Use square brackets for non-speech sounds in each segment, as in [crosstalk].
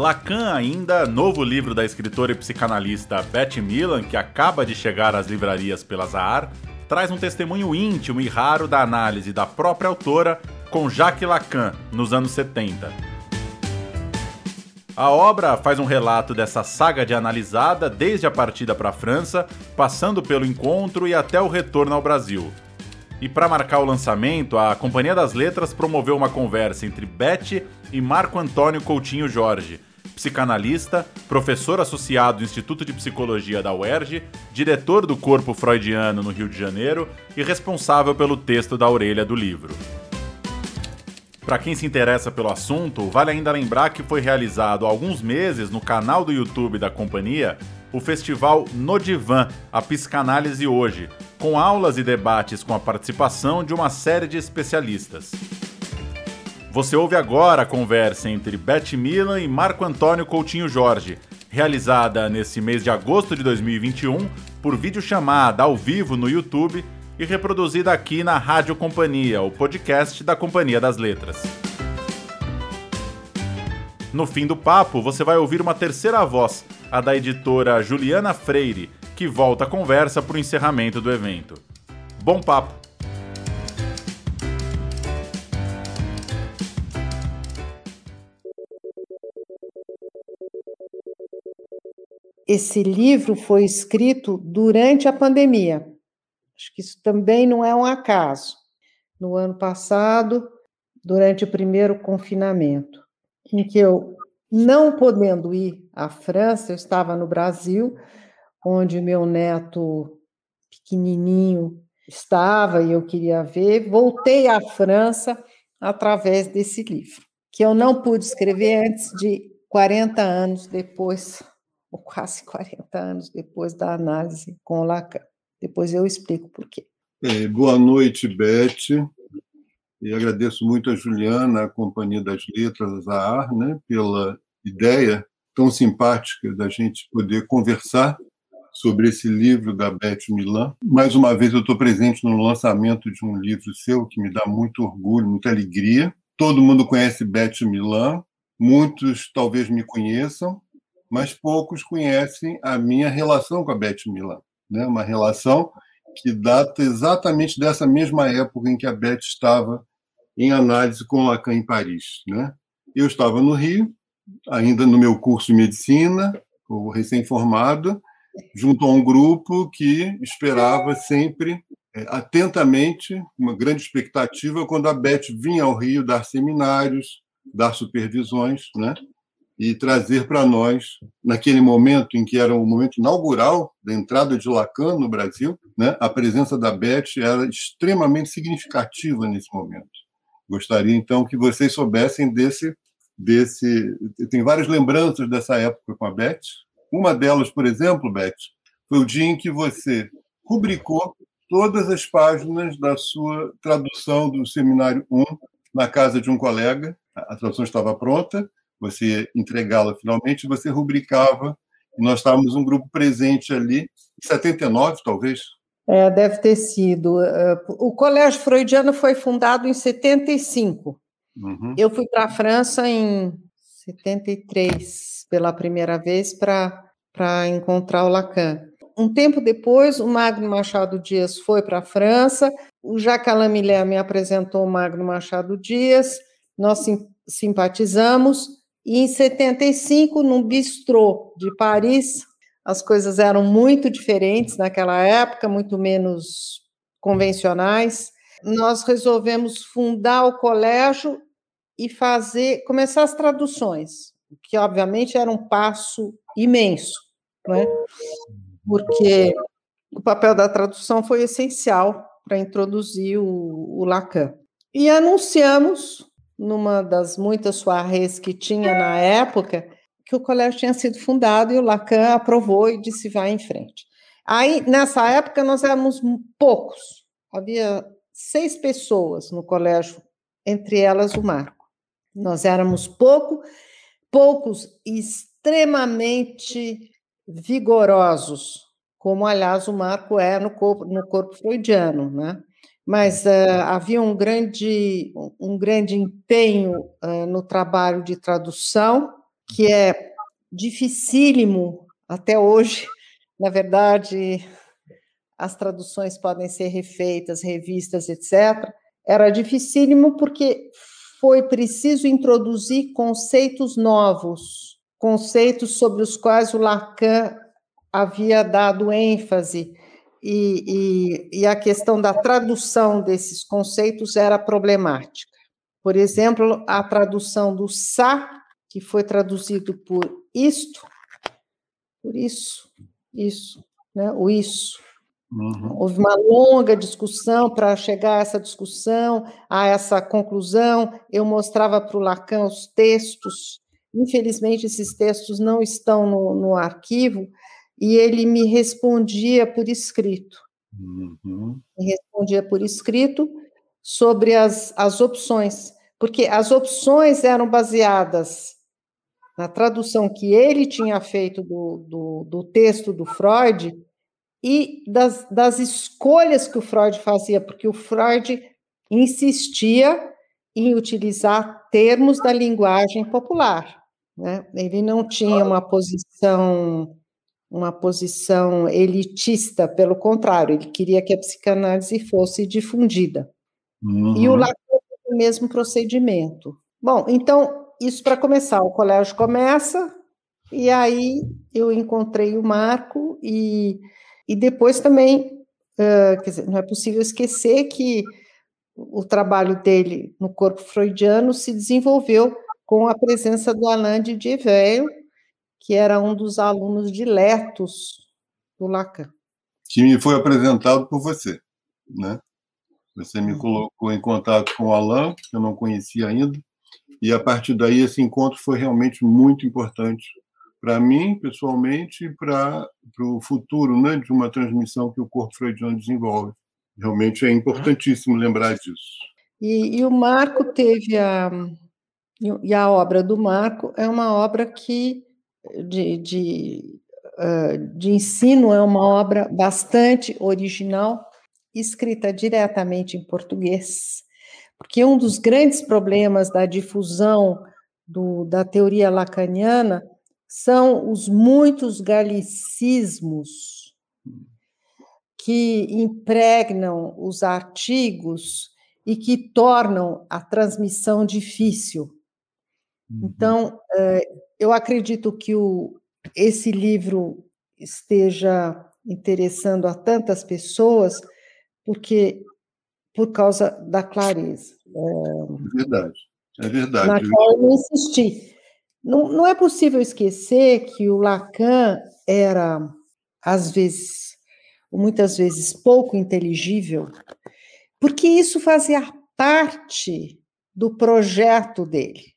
Lacan, ainda, novo livro da escritora e psicanalista Betty Millan, que acaba de chegar às livrarias pela Zahar, traz um testemunho íntimo e raro da análise da própria autora com Jacques Lacan, nos anos 70. A obra faz um relato dessa saga de analisada desde a partida para a França, passando pelo encontro e até o retorno ao Brasil. E para marcar o lançamento, a Companhia das Letras promoveu uma conversa entre Beth e Marco Antônio Coutinho Jorge, psicanalista, professor associado do Instituto de Psicologia da UERJ, diretor do Corpo Freudiano no Rio de Janeiro e responsável pelo texto da orelha do livro. Para quem se interessa pelo assunto, vale ainda lembrar que foi realizado há alguns meses no canal do YouTube da companhia o festival No Divan, a Psicanálise Hoje, com aulas e debates com a participação de uma série de especialistas. Você ouve agora a conversa entre Beth Milan e Marco Antônio Coutinho Jorge, realizada nesse mês de agosto de 2021 por videochamada ao vivo no YouTube e reproduzida aqui na Rádio Companhia, o podcast da Companhia das Letras. No fim do papo, você vai ouvir uma terceira voz, a da editora Juliana Freire, que volta a conversa para o encerramento do evento. Bom papo! Esse livro foi escrito durante a pandemia. Acho que isso também não é um acaso. No ano passado, durante o primeiro confinamento, em que eu não podendo ir à França, eu estava no Brasil, onde meu neto pequenininho estava e eu queria ver, voltei à França através desse livro, que eu não pude escrever antes de 40 anos depois, ou [laughs] quase 40 anos depois da análise com Lacan. Depois eu explico por quê. É, boa noite, Beth. E agradeço muito a Juliana, a Companhia das Letras, a AR, né, pela ideia tão simpática da gente poder conversar sobre esse livro da Beth Milan. Mais uma vez eu estou presente no lançamento de um livro seu que me dá muito orgulho, muita alegria. Todo mundo conhece Beth Milan, muitos talvez me conheçam, mas poucos conhecem a minha relação com a Beth Milan, né? Uma relação que data exatamente dessa mesma época em que a Beth estava em análise com Lacan em Paris. Né? Eu estava no Rio, ainda no meu curso de medicina, recém-formado, junto a um grupo que esperava sempre é, atentamente, uma grande expectativa, quando a Beth vinha ao Rio dar seminários, dar supervisões, né? E trazer para nós, naquele momento em que era o momento inaugural da entrada de Lacan no Brasil, né? a presença da Beth era extremamente significativa nesse momento. Gostaria então que vocês soubessem desse desse. Tenho várias lembranças dessa época com a Beth. Uma delas, por exemplo, Beth, foi o dia em que você rubricou todas as páginas da sua tradução do Seminário 1 na casa de um colega. A tradução estava pronta, você entregá-la finalmente, você rubricava. E nós estávamos um grupo presente ali, 79, talvez, é, deve ter sido. O Colégio Freudiano foi fundado em 75. Uhum. Eu fui para a França em 73, pela primeira vez, para encontrar o Lacan. Um tempo depois, o Magno Machado Dias foi para a França, o Jacques Alain Millet me apresentou o Magno Machado Dias, nós sim, simpatizamos, e em 75, num bistrô de Paris, as coisas eram muito diferentes naquela época, muito menos convencionais. Nós resolvemos fundar o colégio e fazer começar as traduções, que obviamente era um passo imenso, né? Porque o papel da tradução foi essencial para introduzir o, o Lacan. E anunciamos numa das muitas soirées que tinha na época que o colégio tinha sido fundado e o Lacan aprovou e disse vai em frente. Aí, nessa época, nós éramos poucos. Havia seis pessoas no colégio, entre elas o Marco. Nós éramos pouco, poucos extremamente vigorosos, como, aliás, o Marco é no corpo, no corpo freudiano, né? Mas uh, havia um grande, um grande empenho uh, no trabalho de tradução, que é dificílimo até hoje. Na verdade, as traduções podem ser refeitas, revistas, etc. Era dificílimo porque foi preciso introduzir conceitos novos, conceitos sobre os quais o Lacan havia dado ênfase, e, e, e a questão da tradução desses conceitos era problemática. Por exemplo, a tradução do sa, que foi traduzido por isto, por isso, isso, né? o isso. Uhum. Houve uma longa discussão para chegar a essa discussão, a essa conclusão. Eu mostrava para o Lacan os textos. Infelizmente, esses textos não estão no, no arquivo, e ele me respondia por escrito. Uhum. Me respondia por escrito sobre as, as opções, porque as opções eram baseadas na tradução que ele tinha feito do, do, do texto do Freud e das, das escolhas que o Freud fazia, porque o Freud insistia em utilizar termos da linguagem popular. Né? Ele não tinha uma posição uma posição elitista, pelo contrário, ele queria que a psicanálise fosse difundida. Uhum. E o uhum. Lacan o mesmo procedimento. Bom, então, isso para começar, o colégio começa, e aí eu encontrei o Marco, e, e depois também, uh, quer dizer, não é possível esquecer que o trabalho dele no corpo freudiano se desenvolveu com a presença do Alain de Diveil, que era um dos alunos diletos do Lacan. Que me foi apresentado por você, né? Você me uhum. colocou em contato com o Alain, que eu não conhecia ainda, e a partir daí esse encontro foi realmente muito importante para mim, pessoalmente, e para o futuro né, de uma transmissão que o corpo freudiano desenvolve. Realmente é importantíssimo lembrar disso. E, e o Marco teve a. E a obra do Marco é uma obra que de, de, uh, de ensino é uma obra bastante original, escrita diretamente em português, porque um dos grandes problemas da difusão do, da teoria lacaniana são os muitos galicismos que impregnam os artigos e que tornam a transmissão difícil. Uhum. Então, eh, eu acredito que o, esse livro esteja interessando a tantas pessoas, porque por causa da clareza. É verdade, é verdade. Na qual eu insisti. Não, não é possível esquecer que o Lacan era, às vezes, ou muitas vezes, pouco inteligível, porque isso fazia parte do projeto dele.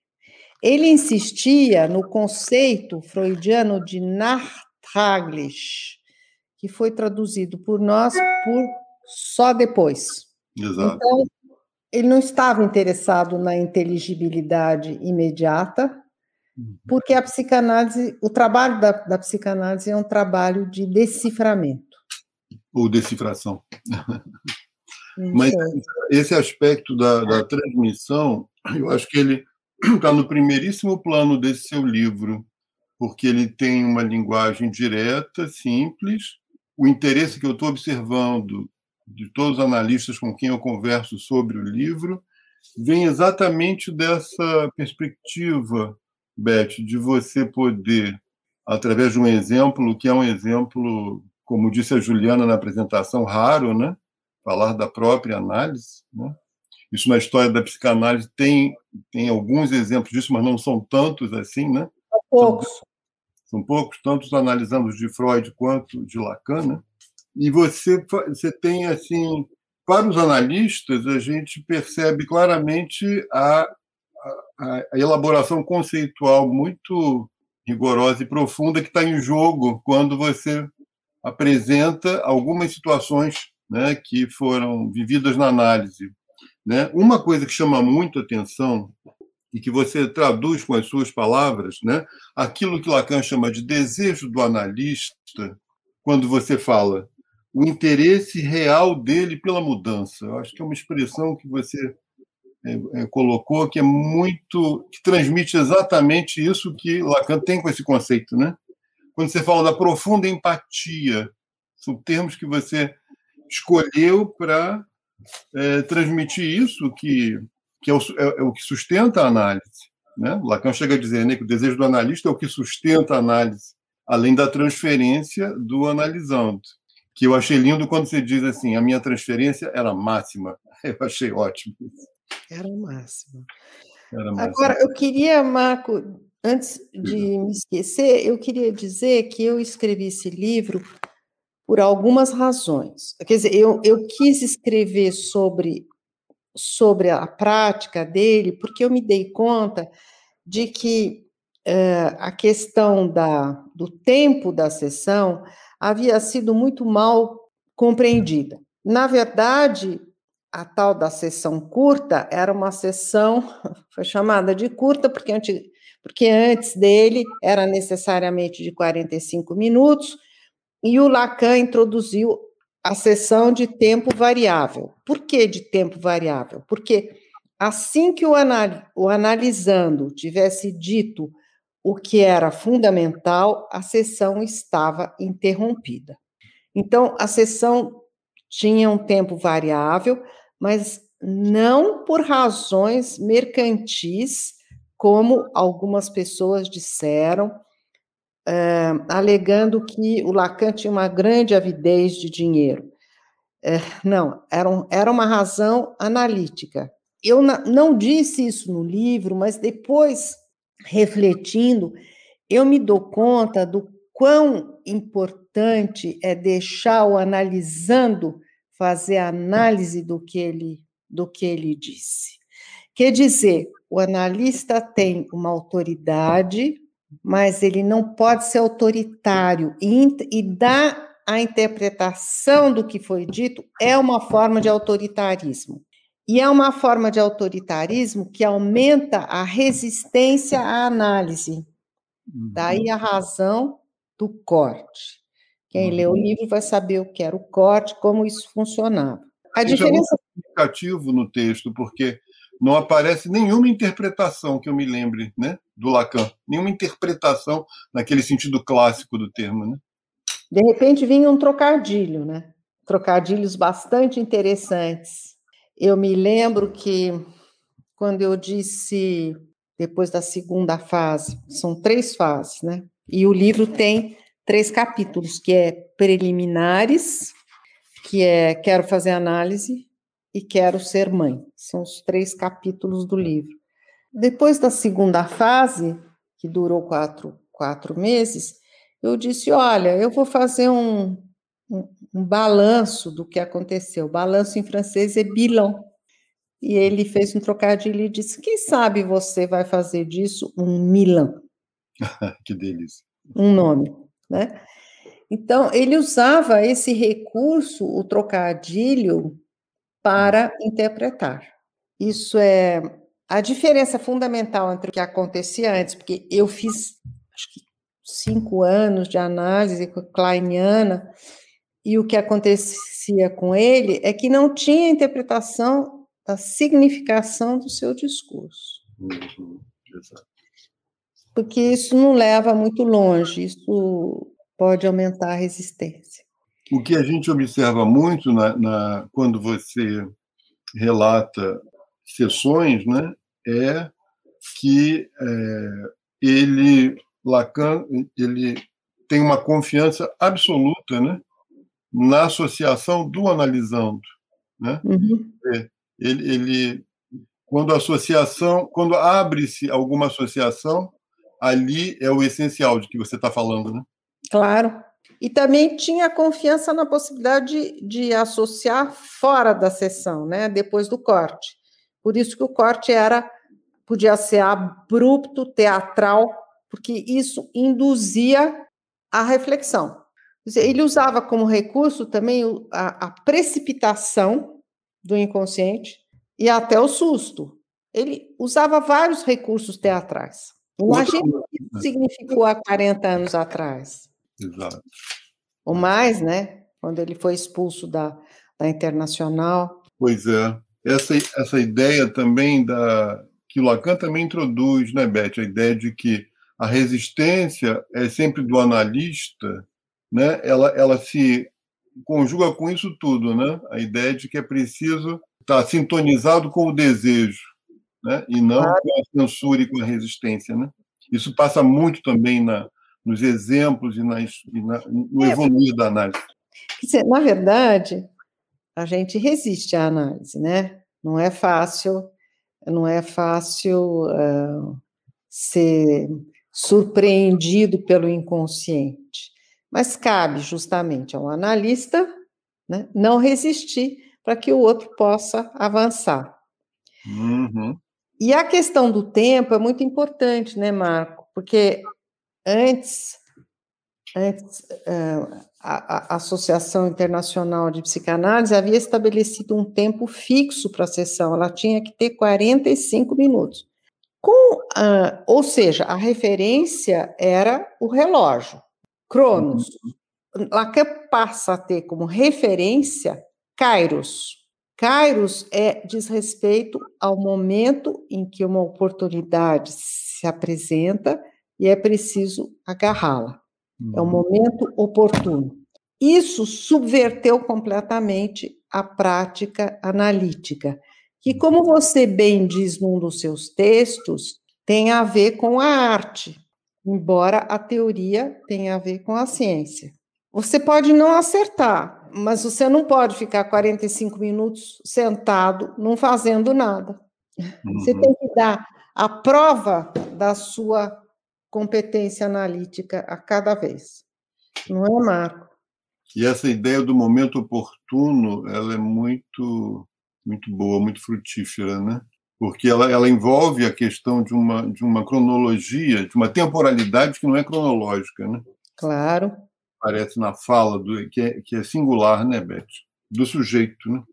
Ele insistia no conceito freudiano de Nachtraglisch, que foi traduzido por nós por só depois. Exato. Então, ele não estava interessado na inteligibilidade imediata, uhum. porque a psicanálise, o trabalho da, da psicanálise é um trabalho de deciframento. Ou decifração. Mas esse aspecto da, da transmissão, eu acho que ele está [clears throat] no primeiríssimo plano desse seu livro, porque ele tem uma linguagem direta, simples. O interesse que eu estou observando de todos os analistas com quem eu converso sobre o livro vem exatamente dessa perspectiva, Beth, de você poder, através de um exemplo, que é um exemplo, como disse a Juliana na apresentação, raro, né? falar da própria análise, né? Isso na história da psicanálise tem, tem alguns exemplos disso, mas não são tantos assim, né? São poucos. São, são poucos, tantos analisamos de Freud quanto de Lacan, né? E você, você tem, assim, para os analistas, a gente percebe claramente a, a, a elaboração conceitual muito rigorosa e profunda que está em jogo quando você apresenta algumas situações né, que foram vividas na análise né? Uma coisa que chama muito atenção e que você traduz com as suas palavras, né? aquilo que Lacan chama de desejo do analista, quando você fala o interesse real dele pela mudança. Eu acho que é uma expressão que você é, é, colocou, que é muito. que transmite exatamente isso que Lacan tem com esse conceito, né? Quando você fala da profunda empatia, são termos que você escolheu para é, transmitir isso, que, que é, o, é, é o que sustenta a análise. Né? Lacan chega a dizer né, que o desejo do analista é o que sustenta a análise, além da transferência do analisando. Que eu achei lindo quando você diz assim: a minha transferência era máxima. [laughs] Eu achei ótimo. Era máxima. Era máxima. Agora, eu queria, Marco, antes de me esquecer, eu queria dizer que eu escrevi esse livro por algumas razões. Quer dizer, eu, eu quis escrever sobre sobre a prática dele, porque eu me dei conta de que uh, a questão da, do tempo da sessão havia sido muito mal compreendida. Na verdade, a tal da sessão curta era uma sessão, [laughs] foi chamada de curta porque antes, porque antes dele era necessariamente de 45 minutos, e o Lacan introduziu a sessão de tempo variável. Por que de tempo variável? Porque assim que o, anal o analisando tivesse dito o que era fundamental, a sessão estava interrompida. Então, a sessão tinha um tempo variável, mas não por razões mercantis, como algumas pessoas disseram, uh, alegando que o Lacan tinha uma grande avidez de dinheiro. Uh, não, era, um, era uma razão analítica. Eu não disse isso no livro, mas depois, refletindo, eu me dou conta do quão importante é deixar o analisando fazer a análise do que ele do que ele disse. Quer dizer, o analista tem uma autoridade mas ele não pode ser autoritário e, e dar a interpretação do que foi dito é uma forma de autoritarismo. E é uma forma de autoritarismo que aumenta a resistência à análise. Uhum. Daí a razão do corte. Quem uhum. lê o livro vai saber o que era o corte, como isso funcionava. A isso diferença é muito significativo no texto, porque não aparece nenhuma interpretação que eu me lembre, né, do Lacan, nenhuma interpretação naquele sentido clássico do termo, né? De repente vinha um trocadilho, né? Trocadilhos bastante interessantes. Eu me lembro que quando eu disse depois da segunda fase, são três fases, né? E o livro tem três capítulos, que é preliminares, que é quero fazer análise, e Quero Ser Mãe. São os três capítulos do livro. Depois da segunda fase, que durou quatro, quatro meses, eu disse: Olha, eu vou fazer um, um, um balanço do que aconteceu. Balanço em francês é bilan. E ele fez um trocadilho e disse: Quem sabe você vai fazer disso um Milan? [laughs] que delícia. Um nome, né? Então, ele usava esse recurso, o trocadilho, para interpretar. Isso é a diferença fundamental entre o que acontecia antes, porque eu fiz acho que cinco anos de análise kleiniana e o que acontecia com ele é que não tinha interpretação da significação do seu discurso. Uhum, porque isso não leva muito longe, isso pode aumentar a resistência. O que a gente observa muito na, na, quando você relata sessões né, é que é, ele, Lacan, ele tem uma confiança absoluta né, na associação do analisando. Né? Uhum. É, ele, ele, quando a associação, quando abre-se alguma associação, ali é o essencial de que você está falando, né? Claro. E também tinha confiança na possibilidade de, de associar fora da sessão, né, depois do corte. Por isso que o corte era podia ser abrupto, teatral, porque isso induzia a reflexão. Ele usava como recurso também a, a precipitação do inconsciente e até o susto. Ele usava vários recursos teatrais. Imagina o que isso significou há 40 anos atrás. Exato. Ou mais, né? Quando ele foi expulso da, da Internacional. Pois é. Essa, essa ideia também da que o Lacan também introduz, né, Beth? A ideia de que a resistência é sempre do analista, né? Ela, ela se conjuga com isso tudo, né? A ideia de que é preciso estar sintonizado com o desejo, né? E não com a censura e com a resistência, né? Isso passa muito também na, nos exemplos e, nas, e na, no é, evoluir da análise. Na verdade, a gente resiste à análise, né? Não é fácil, não é fácil uh, ser surpreendido pelo inconsciente. Mas cabe justamente ao analista né, não resistir para que o outro possa avançar. Uhum. E a questão do tempo é muito importante, né, Marco? Porque antes, a, a, Associação Internacional de Psicanálise havia estabelecido um tempo fixo para a sessão, ela tinha que ter 45 minutos. Com, uh, ou seja, a referência era o relógio, Cronos. Uhum. Lacan passa a ter como referência Kairos. Kairos é diz respeito ao momento em que uma oportunidade se apresenta e é preciso agarrá-la. É o momento oportuno. Isso subverteu completamente a prática analítica, que, como você bem diz num dos seus textos, tem a ver com a arte, embora a teoria tenha a ver com a ciência. Você pode não acertar, mas você não pode ficar 45 minutos sentado, não fazendo nada. Uhum. Você tem que dar a prova da sua competência analítica a cada vez. Não é, Marco? E essa ideia do momento oportuno, ela é muito, muito boa, muito frutífera, né? Porque ela, ela envolve a questão de uma, de uma cronologia, de uma temporalidade que não é cronológica, né? Claro. Aparece na fala, do, que, é, que é singular, né, Beth? Do sujeito, né?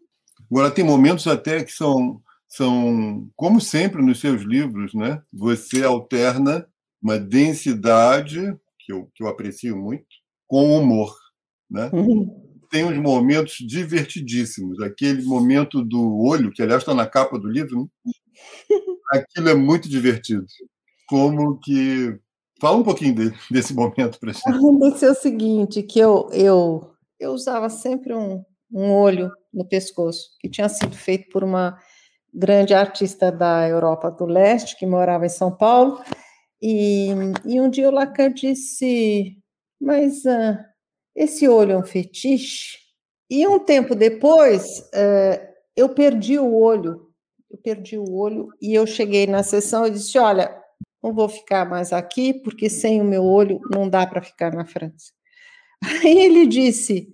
Agora, tem momentos até que são, são, como sempre nos seus livros, né? Você alterna uma densidade, que eu, que eu aprecio muito, com humor. Né? Uhum. Tem uns momentos divertidíssimos. Aquele momento do olho, que aliás está na capa do livro, né? [laughs] aquilo é muito divertido. Como que. Fala um pouquinho dele, desse momento para a gente. Aconteceu o seguinte, que eu, eu, eu usava sempre um, um olho no pescoço, que tinha sido feito por uma grande artista da Europa do Leste, que morava em São Paulo, e, e um dia o Lacan disse, mas uh, esse olho é um fetiche? E um tempo depois, uh, eu perdi o olho, eu perdi o olho e eu cheguei na sessão e disse, olha, não vou ficar mais aqui, porque sem o meu olho não dá para ficar na França. [laughs] Aí ele disse,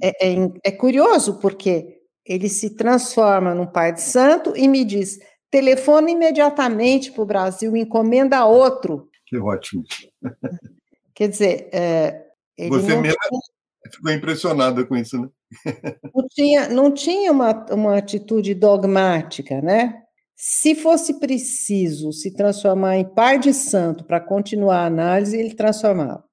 é, é, é curioso, porque ele se transforma num pai de santo e me diz, telefona imediatamente para o Brasil, encomenda outro. Que ótimo. [laughs] Quer dizer, é, você mesmo tinha, ficou impressionada com isso, né? [laughs] não tinha, não tinha uma, uma atitude dogmática, né? Se fosse preciso se transformar em pai de santo para continuar a análise, ele transformava.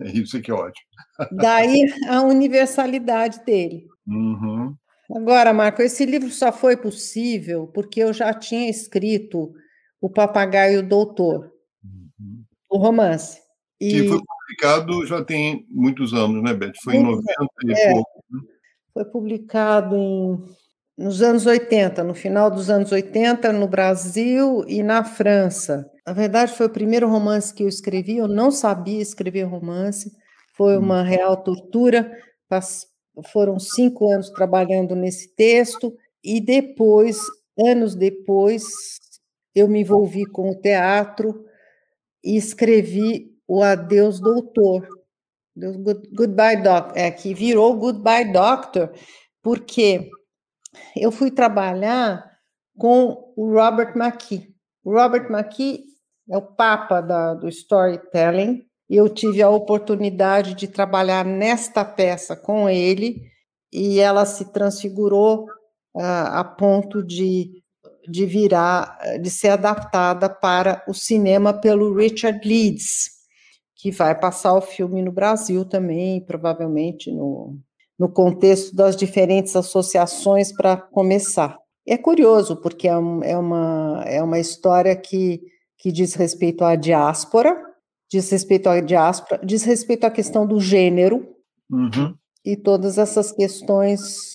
É [laughs] isso que é ótimo. Daí a universalidade dele. Uhum. Agora, Marco, esse livro só foi possível porque eu já tinha escrito O Papagaio Doutor, uhum. o romance. E... Que foi publicado já tem muitos anos, né, Beth? Foi em 90 e é, pouco. Né? Foi publicado em, nos anos 80, no final dos anos 80, no Brasil e na França. Na verdade, foi o primeiro romance que eu escrevi. Eu não sabia escrever romance, foi uma hum. real tortura foram cinco anos trabalhando nesse texto, e depois, anos depois, eu me envolvi com o teatro e escrevi o Adeus Doutor, Goodbye Doctor, é, que virou Goodbye Doctor, porque eu fui trabalhar com o Robert McKee. O Robert McKee é o papa da, do storytelling, eu tive a oportunidade de trabalhar nesta peça com ele e ela se transfigurou uh, a ponto de, de virar, de ser adaptada para o cinema pelo Richard Leeds, que vai passar o filme no Brasil também, provavelmente no, no contexto das diferentes associações para começar. É curioso, porque é, é, uma, é uma história que, que diz respeito à diáspora, diz respeito à diáspora, diz respeito à questão do gênero, uhum. e todas essas questões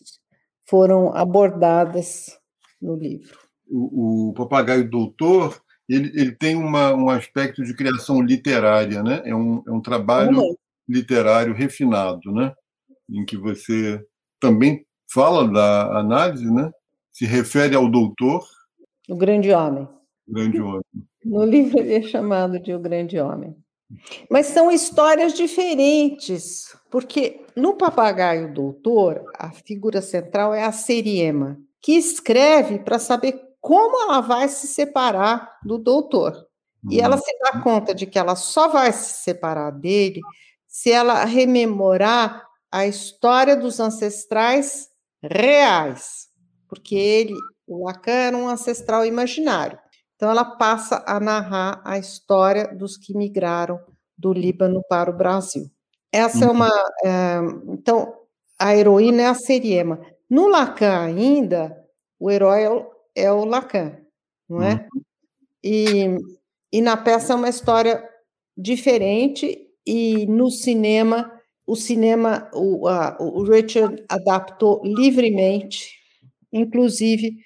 foram abordadas no livro. O, o Papagaio Doutor, ele, ele tem uma, um aspecto de criação literária, né? É um, é um trabalho uhum. literário refinado, né? Em que você também fala da análise, né? Se refere ao doutor. O grande homem. Grande homem. No livro ele é chamado de O Grande Homem. Mas são histórias diferentes, porque no Papagaio Doutor, a figura central é a Seriema, que escreve para saber como ela vai se separar do doutor. E ela se dá conta de que ela só vai se separar dele se ela rememorar a história dos ancestrais reais, porque ele, o Lacan, era um ancestral imaginário. Então, ela passa a narrar a história dos que migraram do Líbano para o Brasil. Essa é uhum. uma. É, então, a heroína é a Seriema. No Lacan, ainda, o herói é o, é o Lacan, não é? Uhum. E, e na peça é uma história diferente, e no cinema, o cinema, o, a, o Richard adaptou livremente, inclusive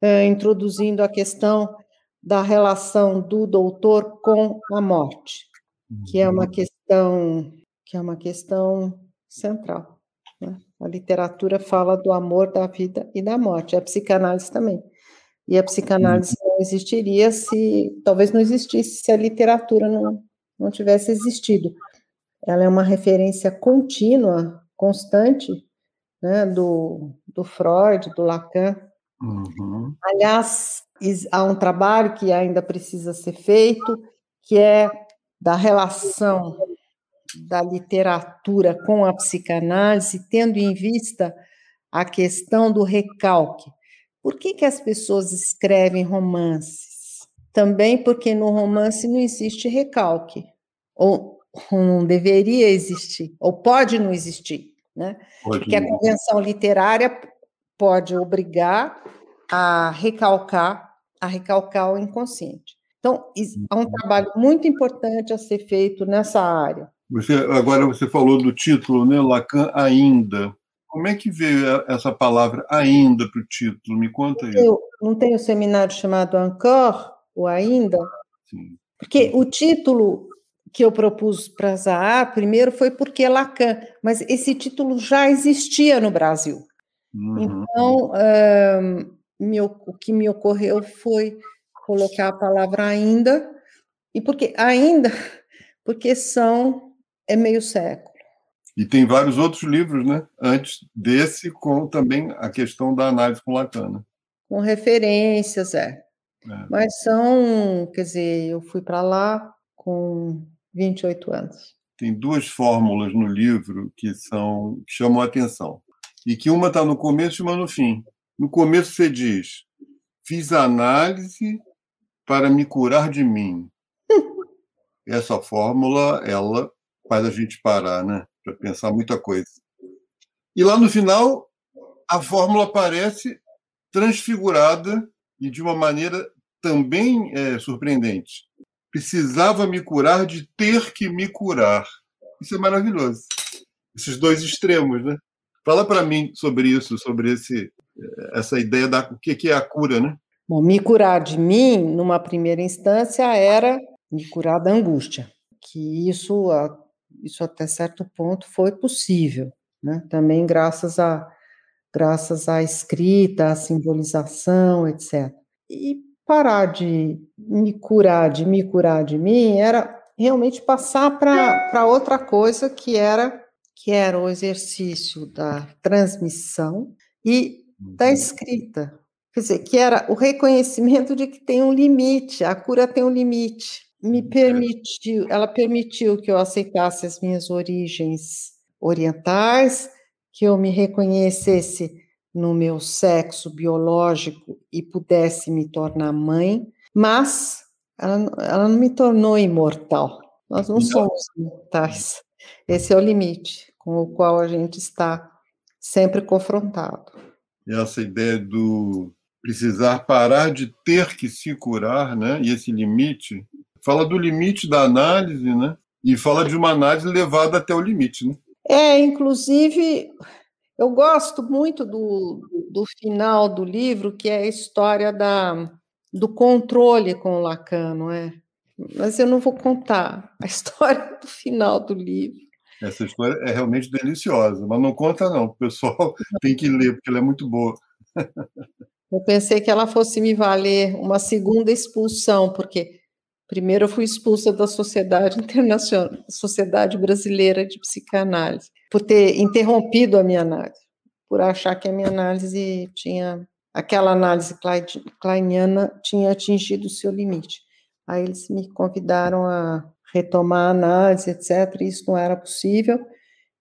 uh, introduzindo a questão da relação do doutor com a morte, que é uma uhum. questão que é uma questão central. Né? A literatura fala do amor, da vida e da morte, a psicanálise também. E a psicanálise não existiria se, talvez não existisse se a literatura não, não tivesse existido. Ela é uma referência contínua, constante, né, do, do Freud, do Lacan. Uhum. Aliás, há um trabalho que ainda precisa ser feito, que é da relação da literatura com a psicanálise, tendo em vista a questão do recalque. Por que, que as pessoas escrevem romances? Também porque no romance não existe recalque, ou não deveria existir, ou pode não existir, né? Pode porque a convenção literária pode obrigar a recalcar a recalcar o inconsciente. Então, há um trabalho muito importante a ser feito nessa área. Você, agora você falou do título, né? Lacan ainda. Como é que veio essa palavra ainda para o título? Me conta aí. Eu não tem um seminário chamado Encore, o ainda? Sim. Porque o título que eu propus para Zahar, primeiro foi porque é Lacan, mas esse título já existia no Brasil. Uhum. Então, me, o que me ocorreu foi colocar a palavra ainda, e porque ainda, [laughs] porque são é meio século. E tem vários outros livros, né? Antes desse, com também a questão da análise com Lacan. Né? Com referências, é. é. Mas são, quer dizer, eu fui para lá com 28 anos. Tem duas fórmulas no livro que são que chamam a atenção. E que uma está no começo e uma no fim. No começo você diz: fiz análise para me curar de mim. [laughs] Essa fórmula, ela faz a gente parar, né? Para pensar muita coisa. E lá no final, a fórmula aparece transfigurada e de uma maneira também é, surpreendente. Precisava me curar de ter que me curar. Isso é maravilhoso. Esses dois extremos, né? Fala para mim sobre isso, sobre esse essa ideia da o que é a cura, né? Bom, me curar de mim, numa primeira instância, era me curar da angústia, que isso, isso até certo ponto foi possível, né? Também graças a graças à escrita, à simbolização, etc. E parar de me curar, de me curar de mim, era realmente passar para outra coisa que era que era o exercício da transmissão e da uhum. escrita. Quer dizer, que era o reconhecimento de que tem um limite, a cura tem um limite. Me uhum. permitiu, ela permitiu que eu aceitasse as minhas origens orientais, que eu me reconhecesse no meu sexo biológico e pudesse me tornar mãe, mas ela, ela não me tornou imortal. Nós não somos imortais. Esse é o limite com o qual a gente está sempre confrontado essa ideia do precisar parar de ter que se curar, né? E esse limite fala do limite da análise, né? E fala de uma análise levada até o limite, né? É, inclusive, eu gosto muito do, do final do livro, que é a história da, do controle com o Lacan, não é? Mas eu não vou contar a [laughs] história do final do livro. Essa história é realmente deliciosa, mas não conta não, o pessoal [laughs] tem que ler, porque ela é muito boa. Eu pensei que ela fosse me valer uma segunda expulsão, porque primeiro eu fui expulsa da Sociedade Internacional, Sociedade Brasileira de Psicanálise, por ter interrompido a minha análise, por achar que a minha análise tinha, aquela análise kleiniana tinha atingido o seu limite. Aí eles me convidaram a retomar a análise, etc. Isso não era possível,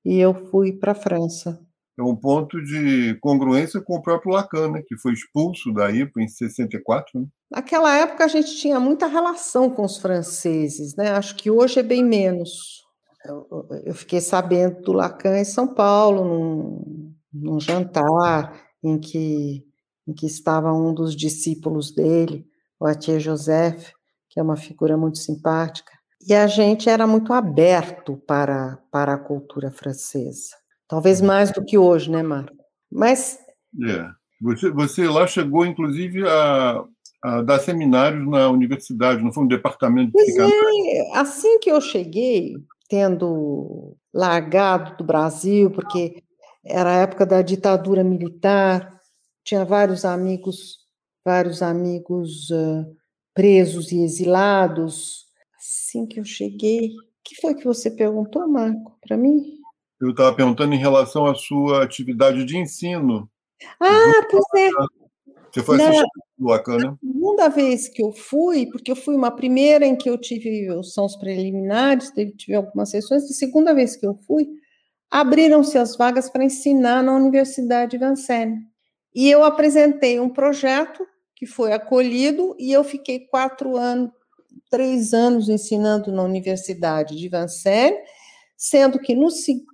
e eu fui para a França. É um ponto de congruência com o próprio Lacan, né, que foi expulso da IPA em 64. Né? Naquela época a gente tinha muita relação com os franceses, né? acho que hoje é bem menos. Eu, eu fiquei sabendo do Lacan em São Paulo, num, num jantar em que, em que estava um dos discípulos dele, o Atier Joseph, que é uma figura muito simpática, e a gente era muito aberto para, para a cultura francesa. Talvez uhum. mais do que hoje, né, Marco? Mas. É. Você, você lá chegou, inclusive, a, a dar seminários na universidade, não foi um departamento de é, assim que eu cheguei, tendo largado do Brasil, porque era a época da ditadura militar, tinha vários amigos, vários amigos uh, presos e exilados, assim que eu cheguei. O que foi que você perguntou, Marco, para mim? Eu estava perguntando em relação à sua atividade de ensino. Ah, pois é. Você foi assistir Lacan, né? A segunda vez que eu fui, porque eu fui uma primeira em que eu tive são os preliminares, tive algumas sessões, a segunda vez que eu fui, abriram-se as vagas para ensinar na Universidade de Vincennes. E eu apresentei um projeto que foi acolhido e eu fiquei quatro anos, três anos ensinando na Universidade de Vincennes, sendo que no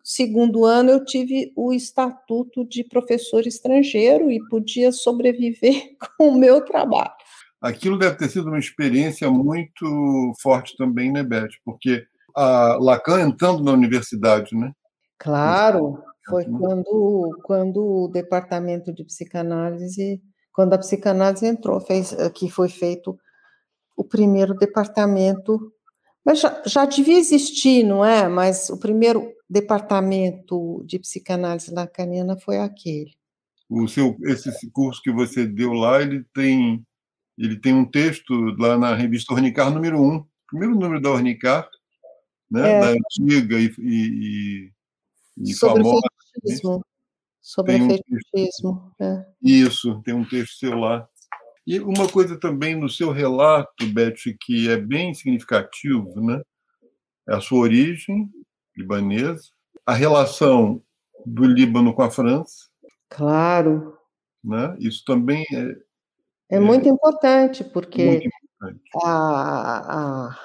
segundo ano eu tive o estatuto de professor estrangeiro e podia sobreviver [laughs] com o meu trabalho. Aquilo deve ter sido uma experiência muito forte também, né, Beth? Porque a Lacan entrando na universidade, né? Claro, foi quando, quando o departamento de psicanálise, quando a psicanálise entrou, fez, que foi feito o primeiro departamento, mas já, já devia existir, não é? Mas o primeiro departamento de psicanálise lacaniana foi aquele. O seu esse curso que você deu lá, ele tem ele tem um texto lá na revista Ornicar número 1, primeiro número da Ornicar, né, é. da antiga e, e, e sobre famosa. Fetichismo. Sobre tem fetichismo. Um é. Isso, tem um texto seu lá. E uma coisa também no seu relato, Beth, que é bem significativo, né? É a sua origem libanesa, a relação do Líbano com a França. Né? Isso também é, é, é muito importante, porque muito importante. A, a,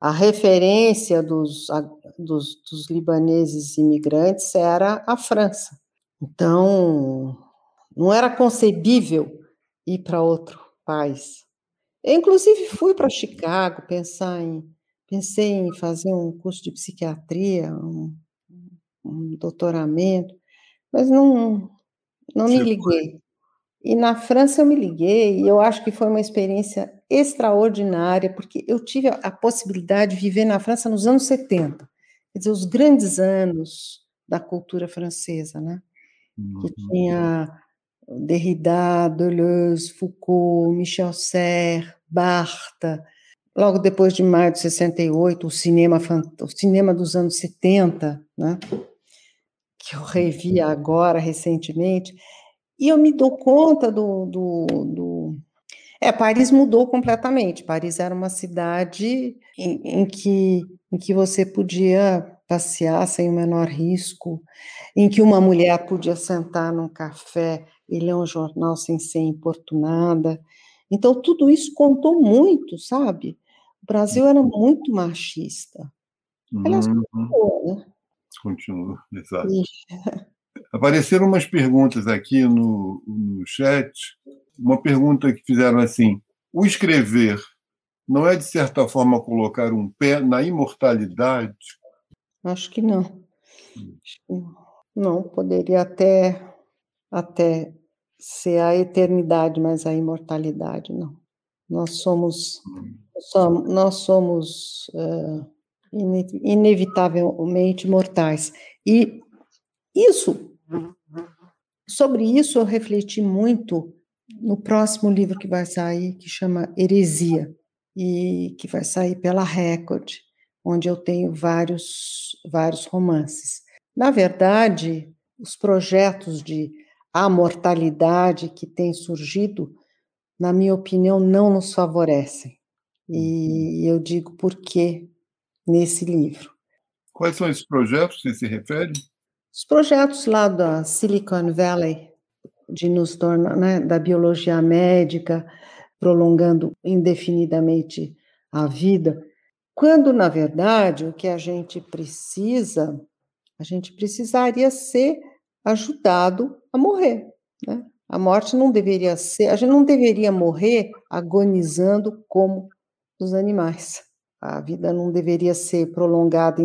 a, referência dos, a, dos, dos libaneses imigrantes era a França. Então, não era concebível ir para outro país. Eu, inclusive, fui para Chicago pensar em, pensei em fazer um curso de psiquiatria, um, um doutoramento, mas não, não me liguei. E na França eu me liguei, e eu acho que foi uma experiência extraordinária, porque eu tive a, a possibilidade de viver na França nos anos 70, quer dizer, os grandes anos da cultura francesa, né? Uhum. Que tinha Derrida, Deleuze, Foucault, Michel Serres, Barthes. Logo depois de maio de 68, o cinema, o cinema dos anos 70, né? que eu revi agora recentemente, e eu me dou conta do, do, do... É, Paris mudou completamente. Paris era uma cidade em, em, que, em que você podia passear sem o menor risco, em que uma mulher podia sentar num café e ler um jornal sem ser importunada. Então, tudo isso contou muito, sabe? O Brasil era muito machista. Aliás, uhum. continua, né? Continua, exato. E... [laughs] Apareceram umas perguntas aqui no, no chat. uma pergunta que fizeram assim: o escrever não é, de certa forma, colocar um pé na imortalidade? Acho que não. Não, poderia até, até ser a eternidade, mas a imortalidade não. Nós somos, somos nós somos uh, inevitavelmente mortais. E isso, sobre isso eu refleti muito no próximo livro que vai sair, que chama Heresia, e que vai sair pela Record, onde eu tenho vários, vários romances. Na verdade, os projetos de amortalidade que têm surgido, na minha opinião, não nos favorecem. E uhum. eu digo por quê nesse livro. Quais são esses projetos que se refere? Os projetos lá da Silicon Valley, de nos tornar, né, da biologia médica, prolongando indefinidamente a vida, quando, na verdade, o que a gente precisa a gente precisaria ser ajudado a morrer. Né? A morte não deveria ser, a gente não deveria morrer agonizando como os animais. A vida não deveria ser prolongada,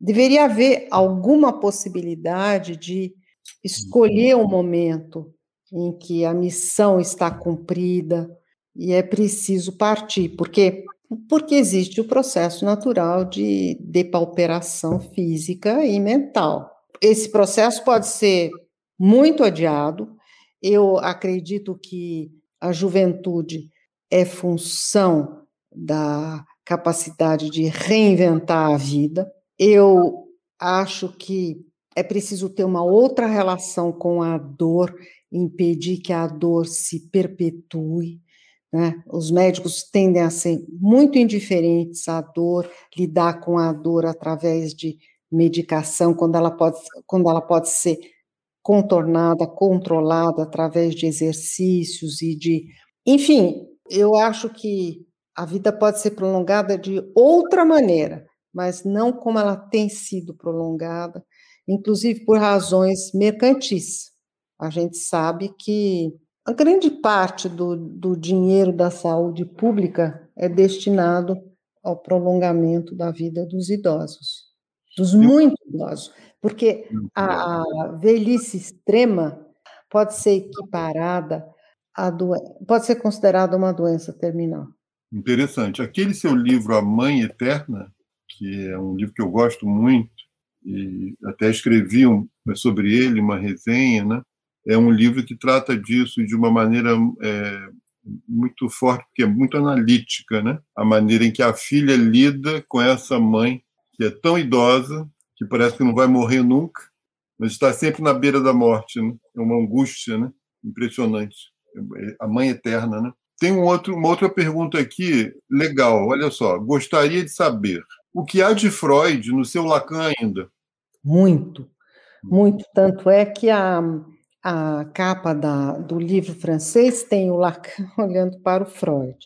deveria haver alguma possibilidade de escolher um momento em que a missão está cumprida e é preciso partir, porque porque existe o processo natural de depauperação física e mental. Esse processo pode ser muito adiado. Eu acredito que a juventude é função da capacidade de reinventar a vida. Eu acho que é preciso ter uma outra relação com a dor, impedir que a dor se perpetue. Né? Os médicos tendem a ser muito indiferentes à dor, lidar com a dor através de medicação, quando ela pode, quando ela pode ser contornada, controlada através de exercícios e de. Enfim, eu acho que a vida pode ser prolongada de outra maneira, mas não como ela tem sido prolongada, inclusive por razões mercantis. A gente sabe que a grande parte do, do dinheiro da saúde pública é destinado ao prolongamento da vida dos idosos, dos muito idosos, porque a, velhice extrema pode ser equiparada a doença, pode ser considerada uma doença terminal. Interessante. Aquele seu livro A Mãe Eterna, que é um livro que eu gosto muito e até escrevi um, sobre ele uma resenha, né? é um livro que trata disso de uma maneira é, muito forte, porque é muito analítica, né? A maneira em que a filha lida com essa mãe que é tão idosa, que parece que não vai morrer nunca, mas está sempre na beira da morte, né? É uma angústia, né? Impressionante. A mãe eterna, né? Tem um outro, uma outra pergunta aqui, legal, olha só. Gostaria de saber o que há de Freud no seu Lacan ainda? Muito, muito. Tanto é que a, a capa da, do livro francês tem o Lacan [laughs] olhando para o Freud.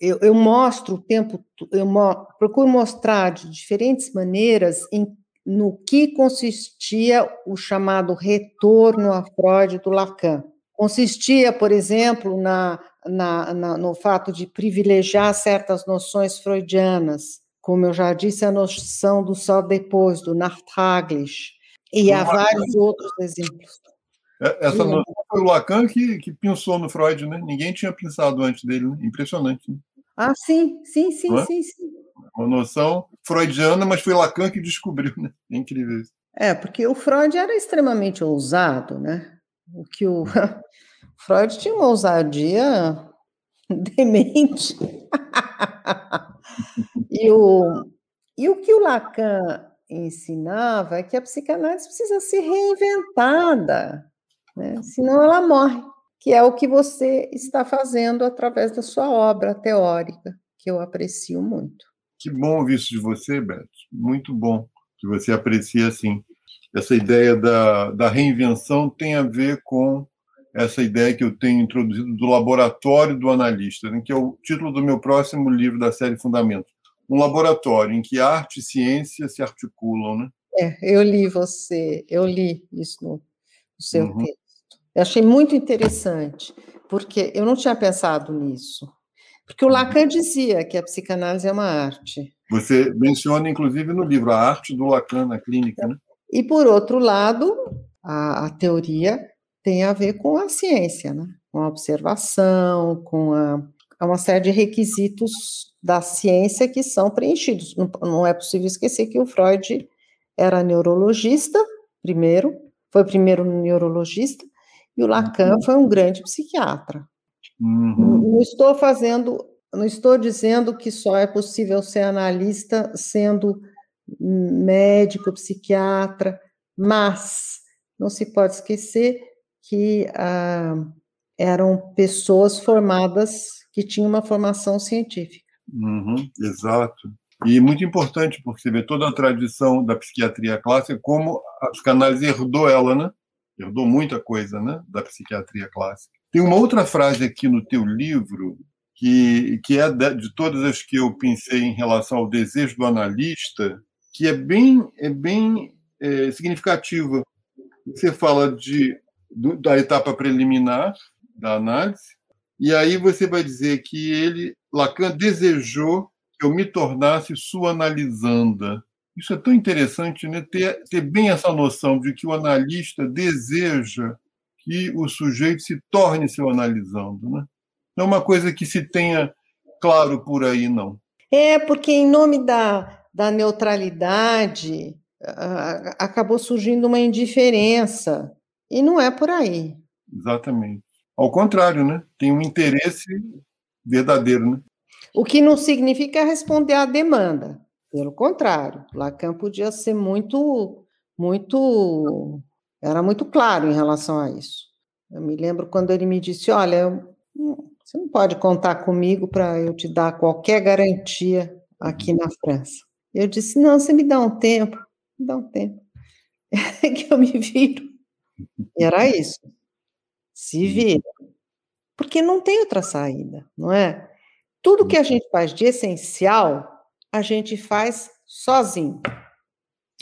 Eu, eu mostro o tempo, eu mo, procuro mostrar de diferentes maneiras em, no que consistia o chamado retorno a Freud do Lacan. Consistia, por exemplo, na, na, na, no fato de privilegiar certas noções freudianas, como eu já disse, a noção do só depois, do Nartaglish, e há vários outros exemplos. É, essa noção foi o Lacan que, que pensou no Freud, né? Ninguém tinha pensado antes dele, né? Impressionante. Né? Ah, sim, sim, sim, é? sim, sim. Uma noção freudiana, mas foi Lacan que descobriu, né? É incrível isso. É, porque o Freud era extremamente ousado, né? O que o [laughs] Freud tinha uma ousadia [laughs] demente. [laughs] e, o, e o que o Lacan ensinava é que a psicanálise precisa ser reinventada né? senão ela morre, que é o que você está fazendo através da sua obra teórica, que eu aprecio muito. Que bom ouvir isso de você, Beth. Muito bom que você aprecia assim. Essa ideia da, da reinvenção tem a ver com essa ideia que eu tenho introduzido do laboratório do analista, né, que é o título do meu próximo livro da série Fundamentos. Um laboratório em que arte e ciência se articulam, né? É, eu li você, eu li isso no, no seu uhum. texto. Eu achei muito interessante. porque eu não tinha pensado nisso. Porque o uhum. Lacan dizia que a psicanálise é uma arte. Você menciona, inclusive, no livro, a arte do Lacan na clínica, né? E, por outro lado, a, a teoria tem a ver com a ciência, né? com a observação, com a, uma série de requisitos da ciência que são preenchidos. Não, não é possível esquecer que o Freud era neurologista, primeiro, foi o primeiro neurologista, e o Lacan uhum. foi um grande psiquiatra. Uhum. Não estou fazendo, não estou dizendo que só é possível ser analista sendo médico, psiquiatra, mas não se pode esquecer que ah, eram pessoas formadas que tinham uma formação científica. Uhum, exato. E muito importante, porque você vê toda a tradição da psiquiatria clássica, como a psicanálise herdou ela, né? Herdou muita coisa, né? Da psiquiatria clássica. Tem uma outra frase aqui no teu livro, que, que é de, todas as que eu pensei em relação ao desejo do analista, que é bem, é bem é, significativa. Você fala de, da etapa preliminar da análise, e aí você vai dizer que ele, Lacan, desejou que eu me tornasse sua analisanda. Isso é tão interessante, né? ter, ter bem essa noção de que o analista deseja que o sujeito se torne seu analisando. Né? Não é uma coisa que se tenha claro por aí, não. É, porque em nome da, da neutralidade acabou surgindo uma indiferença, e não é por aí. Exatamente. Ao contrário, né? Tem um interesse verdadeiro, né? O que não significa responder à demanda. Pelo contrário, Lacan podia ser muito, muito, era muito claro em relação a isso. Eu me lembro quando ele me disse: Olha, você não pode contar comigo para eu te dar qualquer garantia aqui na França. Eu disse: Não, você me dá um tempo, me dá um tempo, [laughs] que eu me viro. E era isso. Se vira porque não tem outra saída, não é? Tudo que a gente faz de essencial, a gente faz sozinho.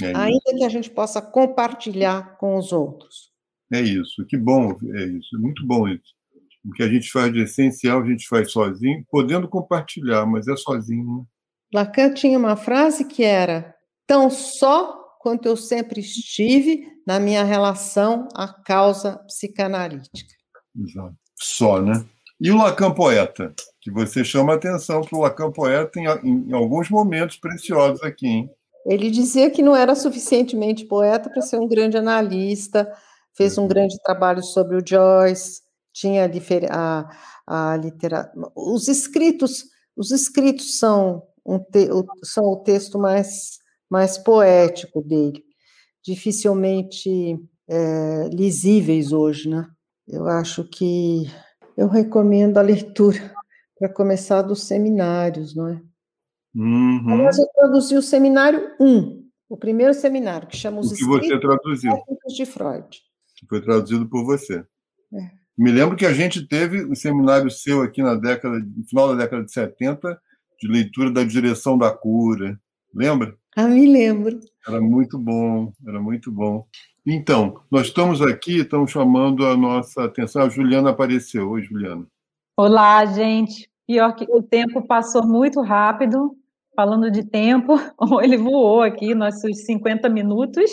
É ainda que a gente possa compartilhar com os outros. É isso, que bom, é isso, é muito bom isso. O que a gente faz de essencial, a gente faz sozinho, podendo compartilhar, mas é sozinho. Né? Lacan tinha uma frase que era: tão só quanto eu sempre estive na minha relação à causa psicanalítica. Exato só, né? E o Lacan poeta, que você chama atenção para o Lacan poeta em, em, alguns momentos preciosos aqui, hein? Ele dizia que não era suficientemente poeta para ser um grande analista, fez um uhum. grande trabalho sobre o Joyce, tinha a, a literatura, os escritos, os escritos são um te, são o texto mais mais poético dele, dificilmente é, lisíveis hoje, né? Eu acho que eu recomendo a leitura para começar dos seminários, não é? Uhum. Aliás, eu traduzi o seminário 1, o primeiro seminário, que chama Os o que você traduziu. de Freud. Que foi traduzido por você. É. Me lembro que a gente teve um seminário seu aqui na década, no final da década de 70, de leitura da direção da cura. Lembra? Ah, me lembro. Era muito bom, era muito bom. Então, nós estamos aqui, estamos chamando a nossa atenção. A Juliana apareceu. Oi, Juliana. Olá, gente. Pior que o tempo passou muito rápido. Falando de tempo, [laughs] ele voou aqui, nossos 50 minutos.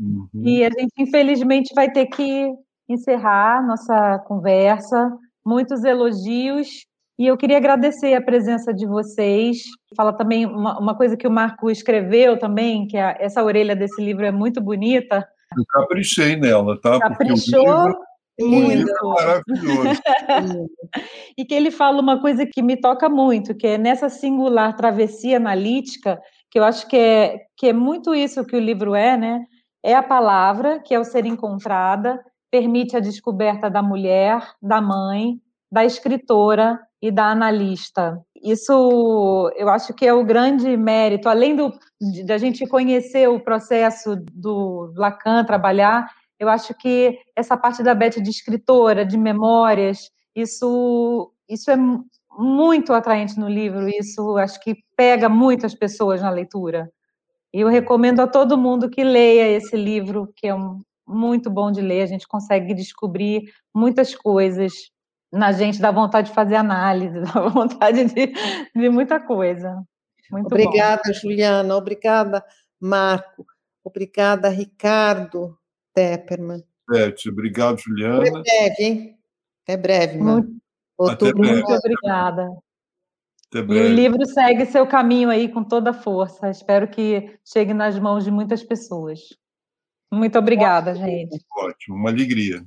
Uhum. E a gente, infelizmente, vai ter que encerrar nossa conversa. Muitos elogios. E eu queria agradecer a presença de vocês. Fala também uma, uma coisa que o Marco escreveu também, que a, essa orelha desse livro é muito bonita eu caprichei nela, tá? Caprichou. Porque o livro, é maravilhoso. [laughs] e que ele fala uma coisa que me toca muito, que é nessa singular travessia analítica, que eu acho que é, que é muito isso que o livro é, né? É a palavra, que é o ser encontrada, permite a descoberta da mulher, da mãe, da escritora e da analista. Isso eu acho que é o grande mérito, além do, da gente conhecer o processo do Lacan trabalhar, eu acho que essa parte da Beth de escritora, de memórias, isso, isso é muito atraente no livro, isso acho que pega muitas pessoas na leitura. E eu recomendo a todo mundo que leia esse livro, que é um, muito bom de ler, a gente consegue descobrir muitas coisas na gente, dá vontade de fazer análise, [laughs] dá vontade de, de muita coisa. Muito obrigada, bom. Juliana. Obrigada, Marco. Obrigada, Ricardo Tepperman. Beth, obrigado, Juliana. Até breve, hein? Até breve, mano. Muito, muito obrigada. E o livro segue seu caminho aí com toda força. Espero que chegue nas mãos de muitas pessoas. Muito obrigada, gente. Ótimo, uma alegria.